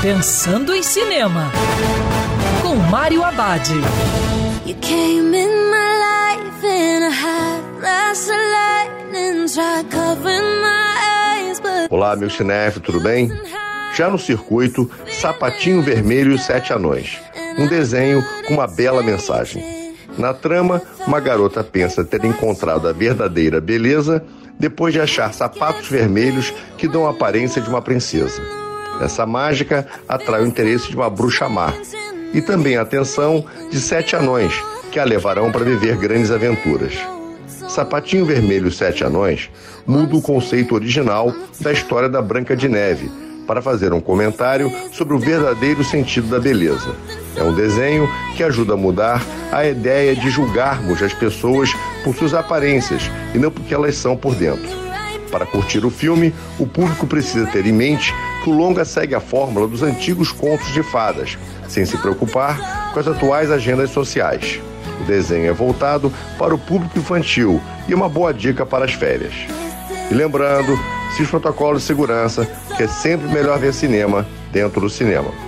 Pensando em Cinema, com Mário Abad. Olá, meu cinef, tudo bem? Já no circuito, Sapatinho Vermelho e Sete Anões. Um desenho com uma bela mensagem. Na trama, uma garota pensa ter encontrado a verdadeira beleza depois de achar sapatos vermelhos que dão a aparência de uma princesa. Essa mágica atrai o interesse de uma bruxa má e também a atenção de sete anões que a levarão para viver grandes aventuras. Sapatinho Vermelho e Sete Anões muda o conceito original da história da Branca de Neve para fazer um comentário sobre o verdadeiro sentido da beleza. É um desenho que ajuda a mudar a ideia de julgarmos as pessoas por suas aparências e não porque elas são por dentro. Para curtir o filme, o público precisa ter em mente que o longa segue a fórmula dos antigos contos de fadas, sem se preocupar com as atuais agendas sociais. O desenho é voltado para o público infantil e é uma boa dica para as férias. E lembrando, se os protocolos de segurança, que é sempre melhor ver cinema dentro do cinema.